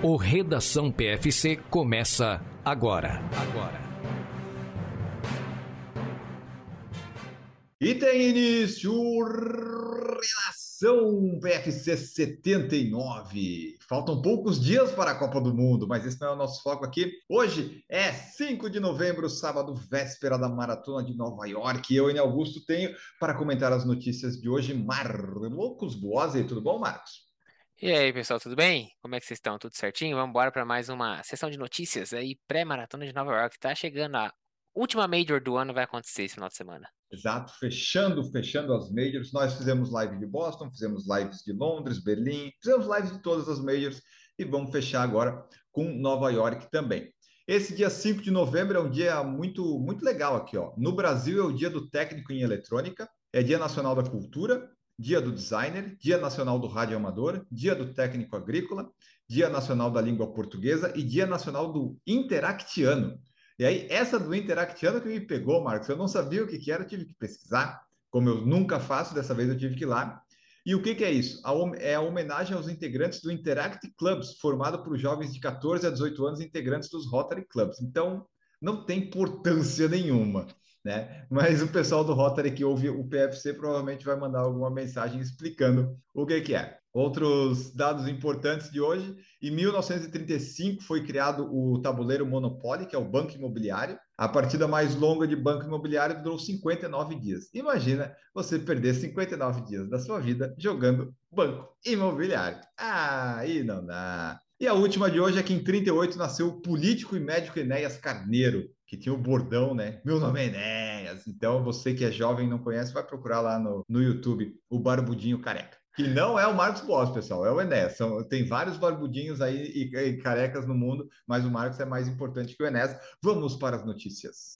O Redação PFC começa agora. Agora. E tem início Redação PFC 79. Faltam poucos dias para a Copa do Mundo, mas esse não é o nosso foco aqui. Hoje é 5 de novembro, sábado, véspera da Maratona de Nova York. E eu, Enio Augusto, tenho para comentar as notícias de hoje Marcos Boazzi. Tudo bom, Marcos? E aí, pessoal, tudo bem? Como é que vocês estão? Tudo certinho? Vamos embora para mais uma sessão de notícias aí, pré-maratona de Nova York. Tá chegando a última Major do ano, vai acontecer esse final de semana. Exato, fechando, fechando as Majors. Nós fizemos live de Boston, fizemos lives de Londres, Berlim, fizemos lives de todas as Majors e vamos fechar agora com Nova York também. Esse dia 5 de novembro é um dia muito, muito legal aqui, ó. No Brasil é o dia do técnico em eletrônica, é Dia Nacional da Cultura, Dia do Designer, Dia Nacional do Rádio Amador, Dia do Técnico Agrícola, Dia Nacional da Língua Portuguesa e Dia Nacional do Interactiano. E aí, essa do Interactiano que me pegou, Marcos, eu não sabia o que, era, tive que pesquisar, como eu nunca faço, dessa vez eu tive que ir lá. E o que, que é isso? é a homenagem aos integrantes do Interact Clubs, formado por jovens de 14 a 18 anos, integrantes dos Rotary Clubs. Então, não tem importância nenhuma né? Mas o pessoal do Rotary que ouve o PFC provavelmente vai mandar alguma mensagem explicando o que, que é. Outros dados importantes de hoje: em 1935 foi criado o tabuleiro Monopoly, que é o banco imobiliário. A partida mais longa de banco imobiliário durou 59 dias. Imagina você perder 59 dias da sua vida jogando banco imobiliário. Ah, aí não dá. E a última de hoje é que em 38 nasceu o político e médico Enéas Carneiro, que tinha o bordão, né? Meu nome é Enéas. Então, você que é jovem e não conhece, vai procurar lá no, no YouTube o Barbudinho Careca. Que não é o Marcos Boss, pessoal, é o Enéas. São, tem vários barbudinhos aí e, e carecas no mundo, mas o Marcos é mais importante que o Enéas. Vamos para as notícias.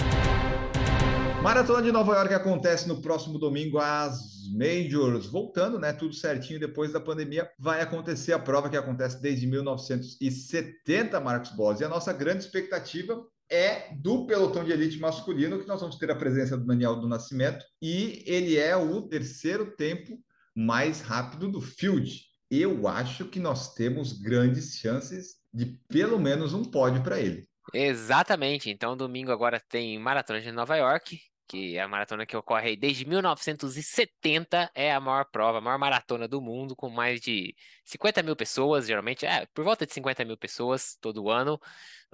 Maratona de Nova York acontece no próximo domingo às Majors, voltando, né? Tudo certinho depois da pandemia. Vai acontecer a prova que acontece desde 1970, Marcos Boss. E a nossa grande expectativa é do pelotão de elite masculino, que nós vamos ter a presença do Daniel do Nascimento, e ele é o terceiro tempo mais rápido do field. Eu acho que nós temos grandes chances de pelo menos um pódio para ele. Exatamente. Então, domingo agora tem Maratona de Nova York, que é a maratona que ocorre desde 1970, é a maior prova, a maior maratona do mundo, com mais de 50 mil pessoas, geralmente, é, por volta de 50 mil pessoas todo ano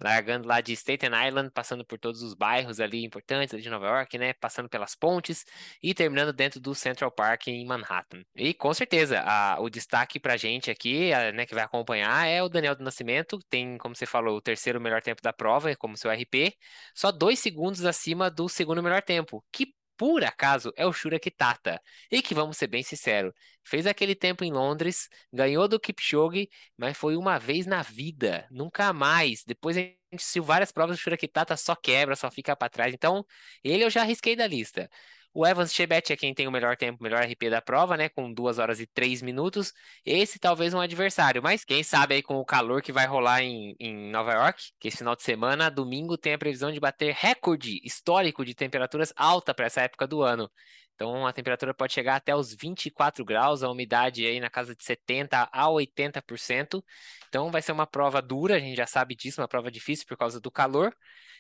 largando lá de Staten Island, passando por todos os bairros ali importantes de Nova York, né? Passando pelas pontes e terminando dentro do Central Park em Manhattan. E com certeza, a, o destaque pra gente aqui, a, né, que vai acompanhar, é o Daniel do Nascimento. Tem, como você falou, o terceiro melhor tempo da prova, como seu RP, só dois segundos acima do segundo melhor tempo, que por acaso é o Shura Kitata. E que, vamos ser bem sinceros, fez aquele tempo em Londres, ganhou do Kipchoge, mas foi uma vez na vida, nunca mais. Depois a gente assistiu várias provas do Shura Kitata, só quebra, só fica para trás. Então, ele eu já arrisquei da lista. O Evans Chebet é quem tem o melhor tempo, melhor RP da prova, né? Com 2 horas e 3 minutos. Esse talvez um adversário, mas quem sabe aí com o calor que vai rolar em, em Nova York, que esse final de semana, domingo, tem a previsão de bater recorde histórico de temperaturas alta para essa época do ano. Então a temperatura pode chegar até os 24 graus, a umidade aí na casa de 70 a 80%. Então vai ser uma prova dura, a gente já sabe disso, uma prova difícil por causa do calor.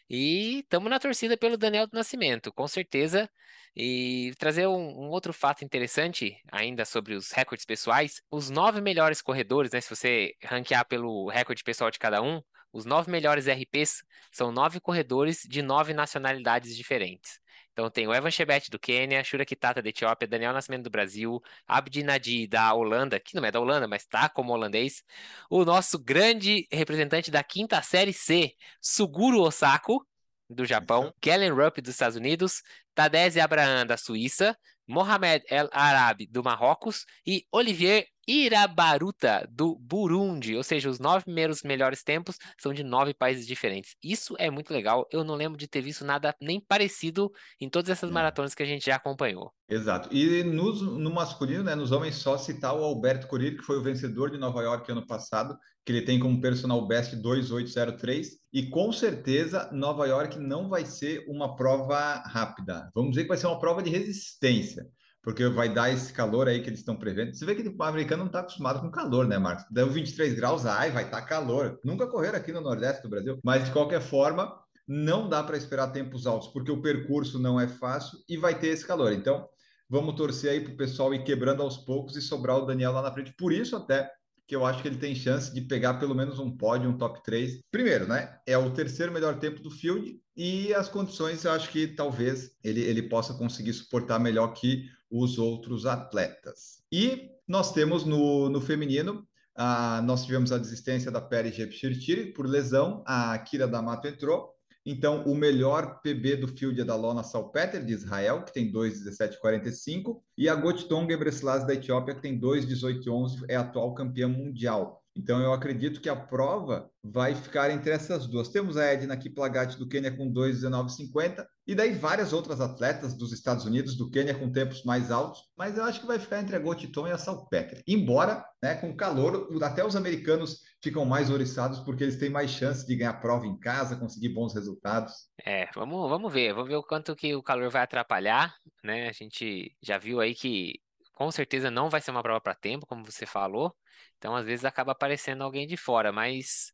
E estamos na torcida pelo Daniel do Nascimento, com certeza. E trazer um, um, outro fato interessante ainda sobre os recordes pessoais: os nove melhores corredores, né? Se você ranquear pelo recorde pessoal de cada um, os nove melhores RPs são nove corredores de nove nacionalidades diferentes. Então tem o Evan Chebet do Quênia, Shura Kitata da Etiópia, Daniel Nascimento do Brasil, Abdi Nadi da Holanda, que não é da Holanda, mas está como holandês, o nosso grande representante da quinta série C, Suguru Osako, do Japão, Kellen Rupp dos Estados Unidos, Tadesse Abraham da Suíça, Mohamed El Arabi do Marrocos e Olivier Irabaruta, do Burundi, ou seja, os nove primeiros melhores tempos são de nove países diferentes. Isso é muito legal. Eu não lembro de ter visto nada nem parecido em todas essas maratonas que a gente já acompanhou. Exato. E nos, no masculino, né, nos homens, só citar o Alberto Corir, que foi o vencedor de Nova York ano passado, que ele tem como personal best 2803. E com certeza, Nova York não vai ser uma prova rápida. Vamos dizer que vai ser uma prova de resistência porque vai dar esse calor aí que eles estão prevendo. Você vê que o americano não está acostumado com calor, né, Marcos? Deu 23 graus, ai, vai estar tá calor. Nunca correram aqui no Nordeste do Brasil, mas de qualquer forma, não dá para esperar tempos altos, porque o percurso não é fácil e vai ter esse calor. Então, vamos torcer aí para o pessoal ir quebrando aos poucos e sobrar o Daniel lá na frente. Por isso, até que eu acho que ele tem chance de pegar pelo menos um pódio, um top 3. Primeiro, né? É o terceiro melhor tempo do field e as condições eu acho que talvez ele, ele possa conseguir suportar melhor que os outros atletas. E nós temos no, no feminino, ah, nós tivemos a desistência da Peri Jepchirchiri por lesão, a Kira D'Amato entrou, então, o melhor PB do field é da Lona Salpeter, de Israel, que tem 2,1745, e a Gotiton Gebreselassie da Etiópia, que tem 2,1811, é atual campeã mundial. Então, eu acredito que a prova vai ficar entre essas duas. Temos a Edna Kiplagat do Quênia com 2,19,50 e daí várias outras atletas dos Estados Unidos, do Quênia com tempos mais altos, mas eu acho que vai ficar entre a Gotiton e a Salpeter. Embora, né, com calor, até os americanos ficam mais oriçados porque eles têm mais chance de ganhar prova em casa, conseguir bons resultados. É, vamos, vamos ver, vamos ver o quanto que o calor vai atrapalhar, né? A gente já viu aí que com certeza não vai ser uma prova para tempo, como você falou. Então, às vezes, acaba aparecendo alguém de fora, mas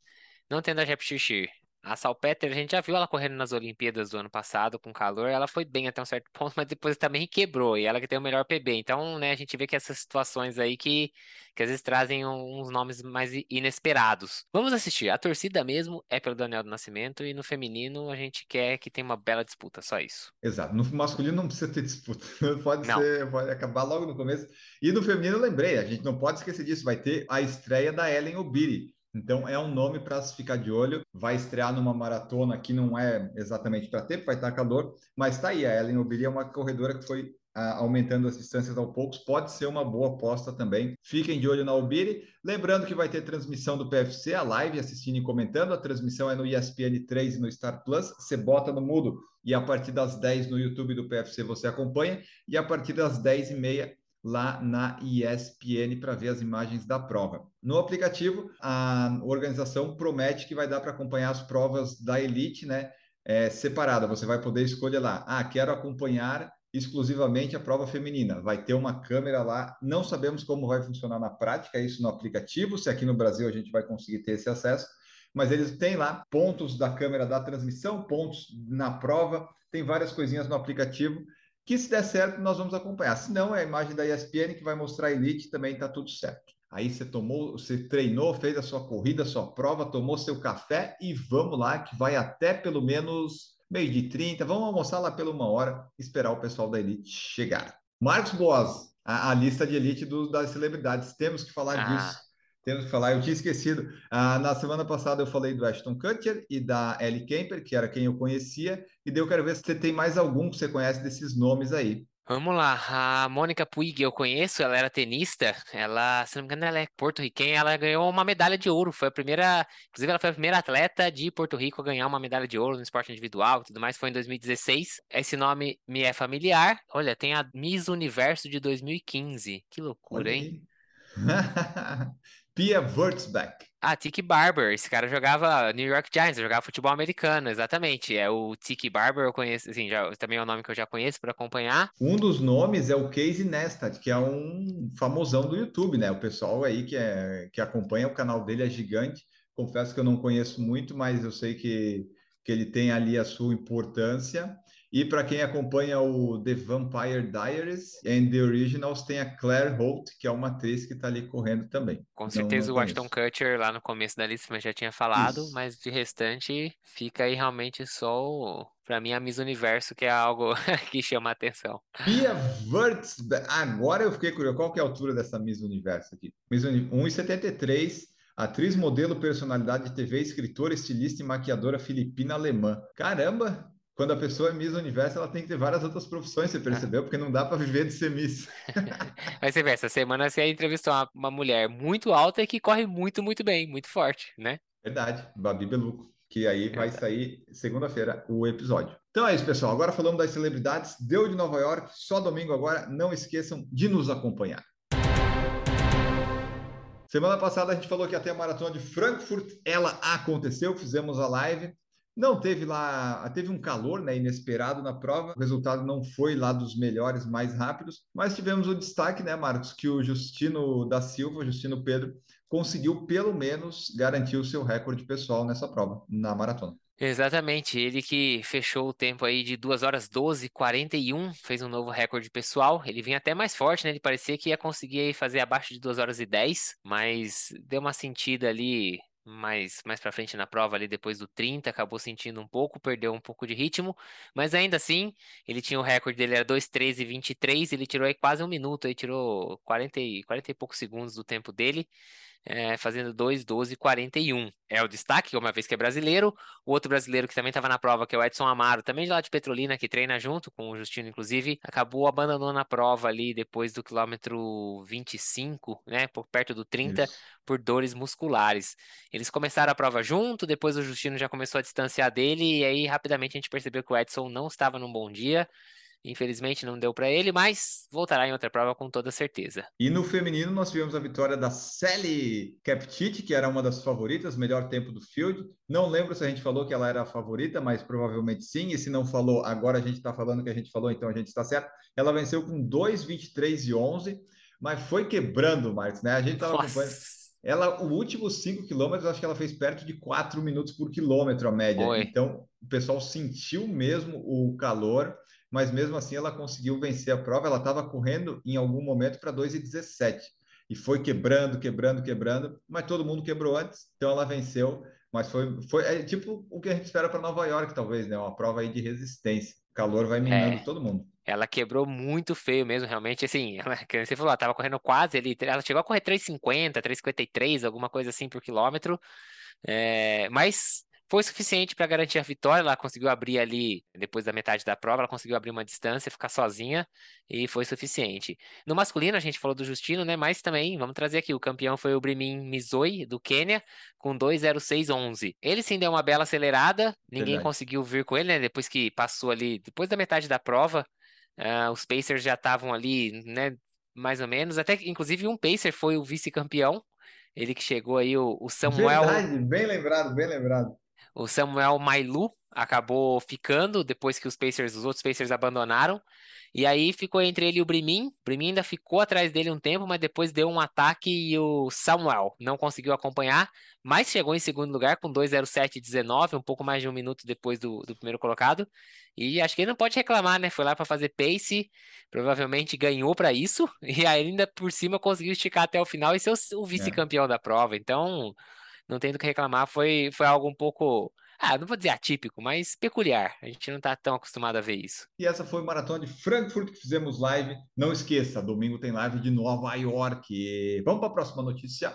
não tendo a Jepchirchir a Salpeter, a gente já viu ela correndo nas Olimpíadas do ano passado com calor, ela foi bem até um certo ponto, mas depois também quebrou, e ela que tem o melhor PB. Então, né, a gente vê que essas situações aí que, que às vezes trazem uns nomes mais inesperados. Vamos assistir. A torcida mesmo é pelo Daniel do Nascimento, e no feminino a gente quer que tenha uma bela disputa, só isso. Exato. No masculino não precisa ter disputa. Pode não. ser, pode acabar logo no começo. E no feminino, lembrei, a gente não pode esquecer disso, vai ter a estreia da Ellen Obiri então é um nome para se ficar de olho. Vai estrear numa maratona que não é exatamente para tempo, vai estar calor, mas está aí. A Ellen Obiri é uma corredora que foi ah, aumentando as distâncias aos poucos, pode ser uma boa aposta também. Fiquem de olho na Obiri. Lembrando que vai ter transmissão do PFC, a live, assistindo e comentando. A transmissão é no ESPN 3 e no Star Plus. Você bota no mudo e a partir das 10 no YouTube do PFC você acompanha. E a partir das 10 e meia lá na ESPN para ver as imagens da prova. No aplicativo, a organização promete que vai dar para acompanhar as provas da Elite, né? É, separada. Você vai poder escolher lá. Ah, quero acompanhar exclusivamente a prova feminina. Vai ter uma câmera lá. Não sabemos como vai funcionar na prática isso no aplicativo. Se aqui no Brasil a gente vai conseguir ter esse acesso, mas eles têm lá pontos da câmera da transmissão, pontos na prova. Tem várias coisinhas no aplicativo que se der certo, nós vamos acompanhar. Se não, é a imagem da ESPN que vai mostrar a Elite, também está tudo certo. Aí você tomou, você treinou, fez a sua corrida, a sua prova, tomou seu café e vamos lá, que vai até pelo menos meio de 30. Vamos almoçar lá pela uma hora, esperar o pessoal da Elite chegar. Marcos Boas, a, a lista de Elite do, das celebridades, temos que falar ah. disso. Temos que falar, eu tinha esquecido. Ah, na semana passada eu falei do Ashton Kutcher e da Ellie Kemper, que era quem eu conhecia, e daí eu quero ver se você tem mais algum que você conhece desses nomes aí. Vamos lá, a Mônica Puig eu conheço, ela era tenista, ela, se não me engano, ela é porto-riquenha, ela ganhou uma medalha de ouro, foi a primeira, inclusive ela foi a primeira atleta de Porto Rico a ganhar uma medalha de ouro no esporte individual e tudo mais, foi em 2016. Esse nome me é familiar. Olha, tem a Miss Universo de 2015. Que loucura, hein? Pia Wurtzbeck. Ah, Tiki Barber. Esse cara jogava New York Giants, jogava futebol americano, exatamente. É o Tiki Barber, eu conheço, assim, já, também é um nome que eu já conheço para acompanhar. Um dos nomes é o Casey Neistat, que é um famosão do YouTube, né? O pessoal aí que, é, que acompanha o canal dele é gigante. Confesso que eu não conheço muito, mas eu sei que, que ele tem ali a sua importância. E para quem acompanha o The Vampire Diaries and The Originals, tem a Claire Holt, que é uma atriz que está ali correndo também. Com certeza o Ashton Kutcher lá no começo da lista, mas já tinha falado, Isso. mas de restante fica aí realmente só o... Para mim, a Miss Universo, que é algo que chama a atenção. Pia Wurtz, agora eu fiquei curioso, qual que é a altura dessa Miss Universo aqui? Miss Uni... 1,73, atriz, modelo, personalidade de TV, escritora, estilista e maquiadora filipina alemã. Caramba, quando a pessoa é Miss Universo, ela tem que ter várias outras profissões, você percebeu? Porque não dá para viver de ser Miss. Mas você vê, essa semana você entrevistou uma, uma mulher muito alta e que corre muito, muito bem, muito forte, né? Verdade, Babi Beluco, que aí vai sair segunda-feira o episódio. Então é isso, pessoal. Agora falando das celebridades, deu de Nova York, só domingo agora. Não esqueçam de nos acompanhar. Semana passada a gente falou que até a maratona de Frankfurt ela aconteceu, fizemos a live Não teve lá, teve um calor né, inesperado na prova, o resultado não foi lá dos melhores, mais rápidos, mas tivemos o destaque, né, Marcos, que o Justino da Silva, Justino Pedro, conseguiu pelo menos garantir o seu recorde pessoal nessa prova, na maratona. Exatamente, ele que fechou o tempo aí de 2 horas 12 41, fez um novo recorde pessoal. Ele vinha até mais forte, né? Ele parecia que ia conseguir fazer abaixo de 2 horas e 10, mas deu uma sentida ali mais mais para frente na prova ali depois do 30, acabou sentindo um pouco, perdeu um pouco de ritmo, mas ainda assim, ele tinha o recorde dele era 2:13 23, ele tirou aí quase um minuto, aí tirou 40 e 40 e poucos segundos do tempo dele é, fazendo 2, 12, 41. É o destaque, uma vez que é brasileiro. O outro brasileiro que também estava na prova, que é o Edson Amaro, também de lá de Petrolina, que treina junto com o Justino, inclusive, acabou abandonando a prova ali depois do quilômetro 25, né, por perto do 30, Isso. por dores musculares. Eles começaram a prova junto, depois o Justino já começou a distanciar dele, e aí rapidamente a gente percebeu que o Edson não estava num bom dia. Infelizmente não deu para ele, mas voltará em outra prova com toda certeza. E no feminino nós tivemos a vitória da Sally Captit, que era uma das favoritas, melhor tempo do field. Não lembro se a gente falou que ela era a favorita, mas provavelmente sim. E se não falou, agora a gente está falando que a gente falou, então a gente está certo. Ela venceu com 2:23 e 11, mas foi quebrando, Marcos, né? A gente estava acompanhando. Ela, o último 5 quilômetros, acho que ela fez perto de 4 minutos por quilômetro a média. Oi. Então, o pessoal sentiu mesmo o calor mas mesmo assim ela conseguiu vencer a prova. Ela estava correndo em algum momento para 2,17 e foi quebrando, quebrando, quebrando, mas todo mundo quebrou antes, então ela venceu. Mas foi, foi é tipo o que a gente espera para Nova York, talvez, né? Uma prova aí de resistência. O calor vai minando é. todo mundo. Ela quebrou muito feio mesmo, realmente, assim, ela, você falou, ela tava correndo quase ali, ela chegou a correr 3,50, 3,53, alguma coisa assim por quilômetro, é, mas foi suficiente para garantir a vitória. Ela conseguiu abrir ali, depois da metade da prova, ela conseguiu abrir uma distância, ficar sozinha e foi suficiente. No masculino, a gente falou do Justino, né? Mas também, vamos trazer aqui, o campeão foi o Brimin Mizoi, do Quênia, com 2,0611. Ele sim deu uma bela acelerada, ninguém Verdade. conseguiu vir com ele, né? Depois que passou ali, depois da metade da prova, uh, os Pacers já estavam ali, né? Mais ou menos, até inclusive um Pacer foi o vice-campeão, ele que chegou aí, o, o Samuel. Verdade, bem lembrado, bem lembrado. O Samuel Mailu acabou ficando depois que os Pacers, os outros Pacers abandonaram. E aí ficou entre ele e o Brimin. O Brimin ainda ficou atrás dele um tempo, mas depois deu um ataque e o Samuel não conseguiu acompanhar, mas chegou em segundo lugar com 2:07:19, um pouco mais de um minuto depois do, do primeiro colocado. E acho que ele não pode reclamar, né? Foi lá para fazer pace, provavelmente ganhou para isso, e ainda por cima conseguiu esticar até o final e ser o, o vice-campeão é. da prova. Então, não tem do que reclamar, foi, foi algo um pouco, ah, não vou dizer atípico, mas peculiar. A gente não está tão acostumado a ver isso. E essa foi a maratona de Frankfurt que fizemos live. Não esqueça, domingo tem live de Nova York. Vamos para a próxima notícia.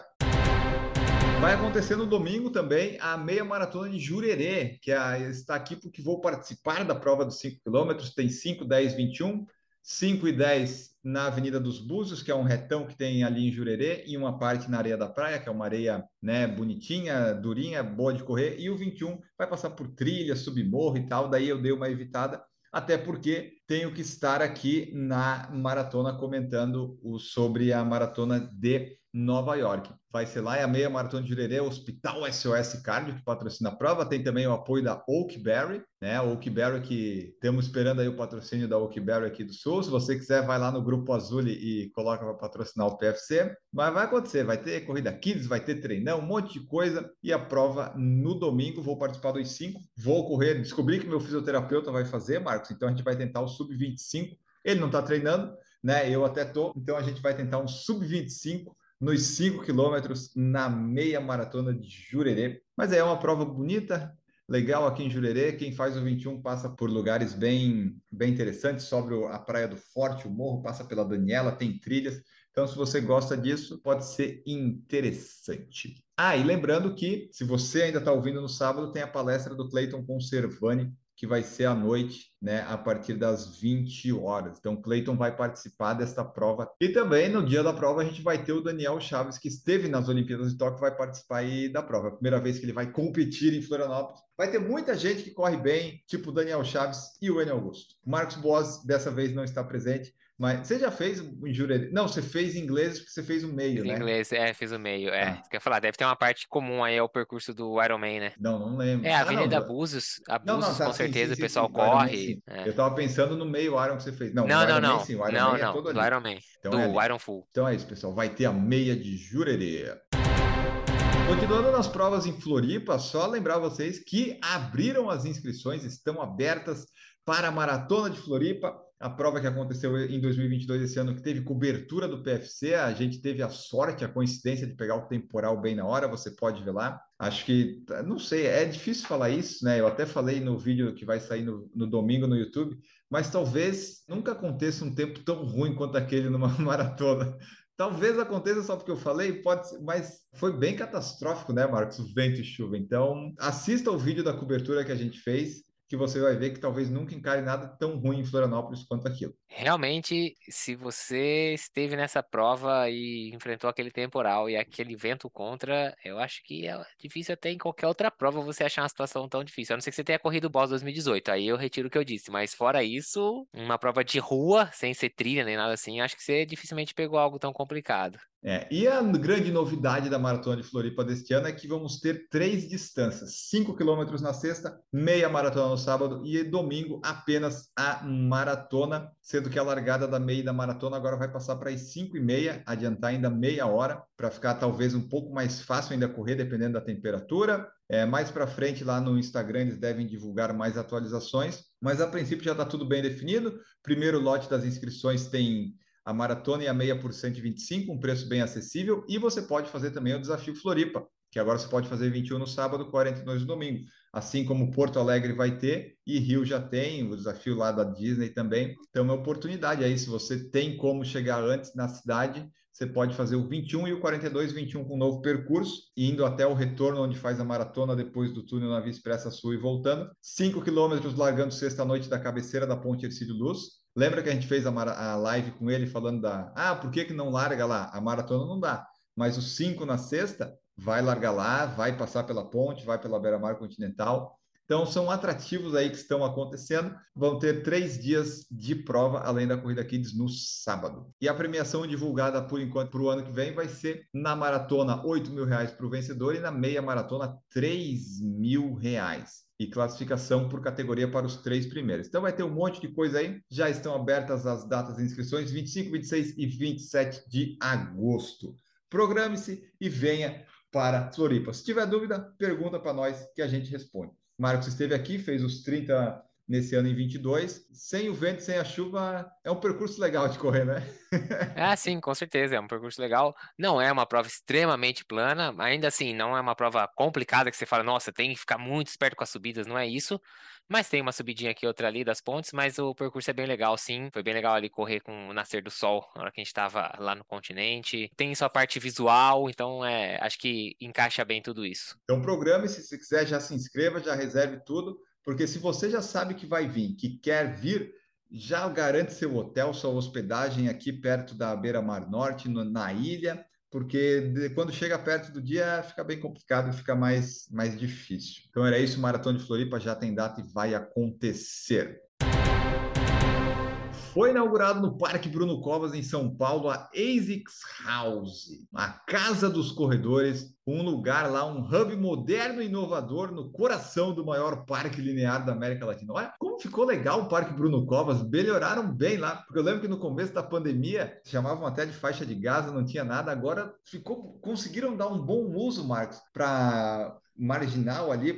Vai acontecer no domingo também a meia maratona de Jurerê, que é, está aqui porque vou participar da prova dos 5 quilômetros. Tem 5, 10, 21. 5 e 10 na Avenida dos Búzios, que é um retão que tem ali em Jurerê, e uma parte na areia da praia, que é uma areia né, bonitinha, durinha, boa de correr, e o 21 vai passar por trilha, submorro e tal, daí eu dei uma evitada, até porque tenho que estar aqui na maratona comentando o, sobre a maratona de Nova York. Vai ser lá, é a meia maratona de Jurerê, Hospital SOS Cardio, que patrocina a prova. Tem também o apoio da Oakberry, né? Oakberry que estamos esperando aí o patrocínio da Oakberry aqui do Sul. Se você quiser, vai lá no Grupo Azul e coloca para patrocinar o PFC. Mas vai acontecer, vai ter corrida kids, vai ter treinão, um monte de coisa. E a prova no domingo, vou participar dos cinco. Vou correr, descobri que meu fisioterapeuta vai fazer, Marcos, então a gente vai tentar o sub-25. Ele não está treinando, né? Eu até tô, então a gente vai tentar um sub-25 nos 5 quilômetros na meia maratona de Jurerê. Mas é uma prova bonita, legal aqui em Jurerê. Quem faz o 21 passa por lugares bem, bem interessantes, sobre a Praia do Forte, o morro, passa pela Daniela, tem trilhas. Então, se você gosta disso, pode ser interessante. Ah, e lembrando que, se você ainda está ouvindo no sábado, tem a palestra do Clayton Conservani que vai ser à noite, né, a partir das 20 horas. Então, Cleiton vai participar desta prova. E também no dia da prova a gente vai ter o Daniel Chaves, que esteve nas Olimpíadas de Tóquio, vai participar aí da prova. É a primeira vez que ele vai competir em Florianópolis. Vai ter muita gente que corre bem, tipo o Daniel Chaves e o Enio Augusto. Marcos Boas dessa vez não está presente, Mas você já fez Jurerê? Não, você fez em inglês porque você fez o meio, Fiz em né? inglês, é, fiz o meio, é. Ah. Isso que eu ia falar, deve ter uma parte comum aí ao percurso do Iron Man, né? Não, não lembro. É, a Ah, não, Avenida da- Abusos, Não, não, Abusos, tá, com sim, certeza sim, o sim, pessoal do Iron Man, corre. é. Eu tava pensando no meio Iron que você fez. Não, Não, do não, Iron Man, não. sim, o Iron Não, Man é não, todo do ali. Iron Man. Então Do é ali. Iron Full. Então é isso, pessoal. Vai ter a meia de Jurerê. Continuando nas provas em Floripa, só lembrar vocês que abriram as inscrições, estão abertas para a Maratona de Floripa, a prova que aconteceu em 2022, esse ano, que teve cobertura do PFC. A gente teve a sorte, a coincidência de pegar o temporal bem na hora, você pode ver lá. Acho que, não sei, é difícil falar isso, né? Eu até falei no vídeo que vai sair no, no domingo no YouTube, mas talvez nunca aconteça um tempo tão ruim quanto aquele numa maratona. Talvez aconteça só porque eu falei, pode ser, mas foi bem catastrófico, né, Marcos? O vento e chuva. Então, assista o vídeo da cobertura que a gente fez, que você vai ver que talvez nunca encare nada tão ruim em Florianópolis quanto aquilo. Realmente, se você esteve nessa prova e enfrentou aquele temporal e aquele vento contra, eu acho que é difícil até em qualquer outra prova você achar uma situação tão difícil. A não ser que você tenha corrido o Boss 2018, aí eu retiro o que eu disse. Mas fora isso, uma prova de rua, sem ser trilha nem nada assim, acho que você dificilmente pegou algo tão complicado. É, e a grande novidade da Maratona de Floripa deste ano é que vamos ter três distâncias: 5 quilômetros na sexta, meia maratona no sábado e domingo apenas a maratona, sendo que a largada da meia e da maratona agora vai passar para as 5 e meia, adiantar ainda meia hora, para ficar talvez um pouco mais fácil ainda correr, dependendo da temperatura. É, mais para frente, lá no Instagram, eles devem divulgar mais atualizações, mas a princípio já está tudo bem definido. Primeiro lote das inscrições tem a maratona e a meia por 125, um preço bem acessível, e você pode fazer também o desafio Floripa, que agora você pode fazer 21 no sábado, 42 no domingo. Assim como Porto Alegre vai ter, e Rio já tem, o desafio lá da Disney também. Então é uma oportunidade aí, se você tem como chegar antes na cidade, você pode fazer o 21 e o 42, 21 com um novo percurso, indo até o retorno onde faz a maratona depois do túnel na Via Expressa Sul e voltando. 5 quilômetros largando sexta-noite da cabeceira da Ponte Ercílio Luz. Lembra que a gente fez a, a, live com ele falando da. Ah, por que, que não larga lá? A maratona não dá. Mas os cinco na sexta, vai largar lá, vai passar pela ponte, vai pela beira-mar continental. Então, são atrativos aí que estão acontecendo. Vão ter três dias de prova, além da Corrida Kids, no sábado. E a premiação divulgada, por enquanto, para o ano que vem, vai ser na maratona, 8 mil reais para o vencedor e na meia maratona, 3 mil reais e classificação por categoria para os três primeiros. Então vai ter um monte de coisa aí. Já estão abertas as datas de inscrições 25, 26 e 27 de agosto. Programe-se e venha para Floripa. Se tiver dúvida, pergunta para nós que a gente responde. Marcos esteve aqui, fez os 30 nesse ano em 22. Sem o vento, sem a chuva, é um percurso legal de correr, né? Ah, sim, com certeza, é um percurso legal. Não é uma prova extremamente plana, ainda assim, não é uma prova complicada que você fala, nossa, tem que ficar muito esperto com as subidas, não é isso. Mas tem uma subidinha aqui, outra ali das pontes, mas o percurso é bem legal, sim. Foi bem legal ali correr com o nascer do sol, na hora que a gente estava lá no continente. Tem sua parte visual, então é, acho que encaixa bem tudo isso. Então programe-se, se quiser já se inscreva, já reserve tudo, porque se você já sabe que vai vir, que quer vir, já garante seu hotel, sua hospedagem aqui perto da Beira Mar Norte, no, na ilha, porque de, quando chega perto do dia fica bem complicado, fica mais, mais difícil. Então era isso, Maratona de Floripa já tem data e vai acontecer. Foi inaugurado no Parque Bruno Covas, em São Paulo, a ASICS House, a Casa dos Corredores, um lugar lá, um hub moderno e inovador no coração do maior parque linear da América Latina. Olha como ficou legal o Parque Bruno Covas, melhoraram bem lá, porque eu lembro que no começo da pandemia chamavam até de faixa de Gaza, não tinha nada, agora ficou, conseguiram dar um bom uso, Marcos, para marginal ali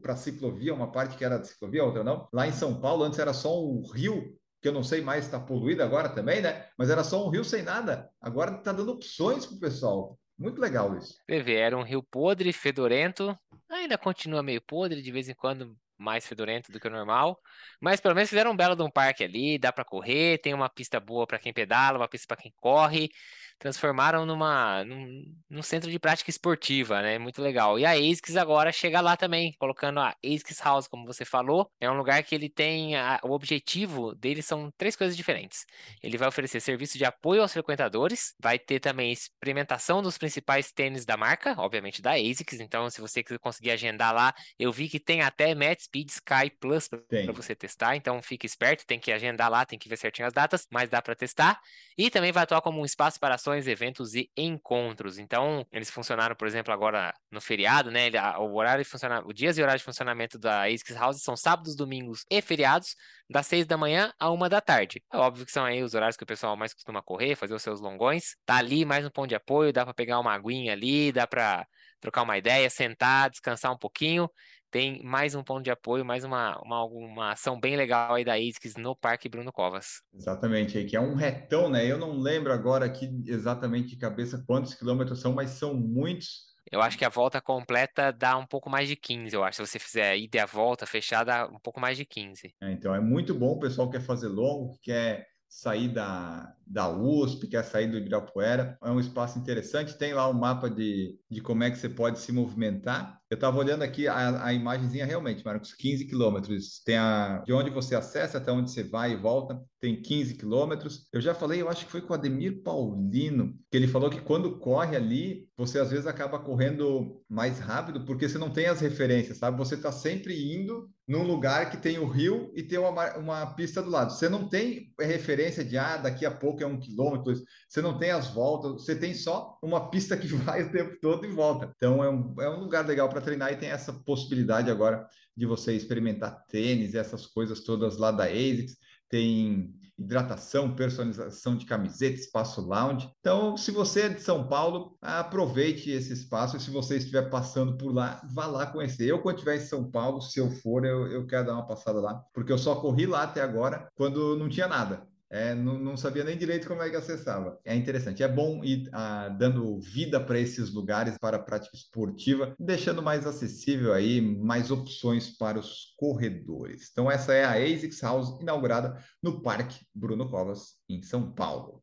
para a ciclovia, uma parte que era de ciclovia, outra não. Lá em São Paulo, antes era só o rio que eu não sei mais está poluído agora também, né? Mas era só um rio sem nada. Agora está dando opções para o pessoal. Muito legal isso. Vê, era um rio podre, fedorento. Ainda continua meio podre, de vez em quando mais fedorento do que o normal. Mas pelo menos fizeram um belo de um parque ali, dá para correr, tem uma pista boa para quem pedala, uma pista para quem corre. Transformaram numa num, num, centro de prática esportiva, né? Muito legal. E a ASICS agora chega lá também, colocando a ASICS House, como você falou. É um lugar que ele tem a, o objetivo dele são três coisas diferentes. Ele vai oferecer serviço de apoio aos frequentadores, vai ter também experimentação dos principais tênis da marca, obviamente da ASICS. Então, se você conseguir agendar lá, eu vi que tem até match Speed Sky Plus para você testar, então fique esperto, tem que agendar lá, tem que ver certinho as datas, mas dá para testar. E também vai atuar como um espaço para ações, eventos e encontros. Então, eles funcionaram, por exemplo, agora no feriado, né? O horário de funcionamento, o dias e horário de funcionamento da ASICS House são sábados, domingos e feriados, das seis da manhã a uma da tarde. É óbvio que são aí os horários que o pessoal mais costuma correr, fazer os seus longões. Tá ali mais um ponto de apoio, dá para pegar uma aguinha ali, dá para trocar uma ideia, sentar, descansar um pouquinho. Tem mais um ponto de apoio, mais uma, uma, uma ação bem legal aí da ASICS no Parque Bruno Covas. Exatamente, aí que é um retão, né? Eu não lembro agora aqui exatamente de cabeça quantos quilômetros são, mas são muitos. Eu acho que a volta completa dá um pouco mais de 15, eu acho. Se você fizer a ida e a volta fechada, um pouco mais de 15. É, então é muito bom o pessoal que quer fazer longo, que quer sair da, da USP, quer sair do Ibirapuera. É um espaço interessante, tem lá um mapa de, de como é que você pode se movimentar. Eu estava olhando aqui a, a imagenzinha realmente, Marcos, 15 quilômetros. Tem a de onde você acessa até onde você vai e volta, tem 15 quilômetros. Eu já falei, eu acho que foi com o Ademir Paulino, que ele falou que quando corre ali, você às vezes acaba correndo mais rápido, porque você não tem as referências, sabe? Você está sempre indo num lugar que tem o rio e tem uma, uma pista do lado. Você não tem referência de, ah, daqui a pouco é um quilômetro, você não tem as voltas, você tem só uma pista que vai o tempo todo e volta. Então é um, é um lugar legal para treinar e tem essa possibilidade agora de você experimentar tênis, essas coisas todas lá da ASICS. Tem hidratação, personalização de camiseta, espaço lounge. Então, se você é de São Paulo, aproveite esse espaço. E se você estiver passando por lá, vá lá conhecer. Eu, quando estiver em São Paulo, se eu for, eu, eu quero dar uma passada lá, porque eu só corri lá até agora quando não tinha nada. É, não, não, sabia nem direito como é que acessava. É interessante. É bom ir ah, dando vida para esses lugares para a prática esportiva, deixando mais acessível aí, mais opções para os corredores. Então, essa é a ASICS House, inaugurada no Parque Bruno Covas, em São Paulo.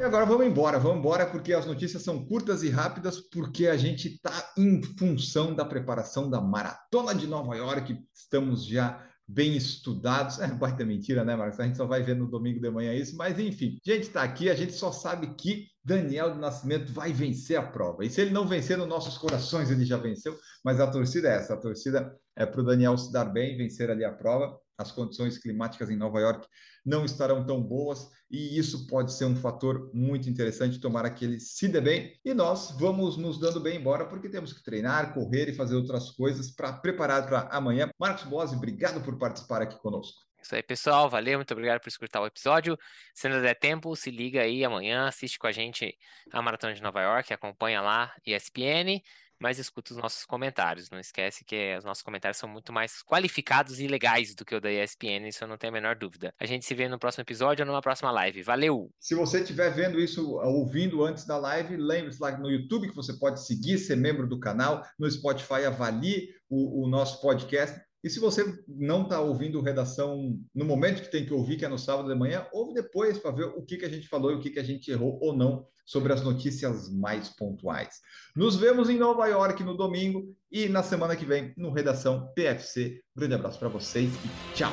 E agora vamos embora, vamos embora porque as notícias são curtas e rápidas, porque a gente está em função da preparação da Maratona de Nova York. Estamos já bem estudados. É baita mentira, né, Marcos? A gente só vai ver no domingo de manhã isso, mas enfim, a gente está aqui, a gente só sabe que Daniel do Nascimento vai vencer a prova. E se ele não vencer nos nossos corações, ele já venceu, mas a torcida é essa, a torcida é para o Daniel se dar bem, vencer ali a prova. As condições climáticas em Nova York não estarão tão boas e isso pode ser um fator muito interessante. Tomara que ele se dê bem e nós vamos nos dando bem embora porque temos que treinar, correr e fazer outras coisas para preparar para amanhã. Marcos Bose, obrigado por participar aqui conosco. Isso aí, pessoal. Valeu, muito obrigado por escutar o episódio. Se ainda der tempo, se liga aí amanhã, assiste com a gente a Maratona de Nova York, acompanha lá ESPN mas escuta os nossos comentários. Não esquece que os nossos comentários são muito mais qualificados e legais do que o da ESPN, isso eu não tenho a menor dúvida. A gente se vê no próximo episódio ou numa próxima live. Valeu! Se você estiver vendo isso, ouvindo antes da live, lembre-se lá no YouTube que você pode seguir, ser membro do canal, no Spotify avalie o, o nosso podcast e se você não está ouvindo redação no momento que tem que ouvir, que é no sábado de manhã, ouve depois para ver o que, que a gente falou e o que, que a gente errou ou não sobre as notícias mais pontuais. Nos vemos em Nova York no domingo e na semana que vem no Redação PFC. grande abraço para vocês e tchau!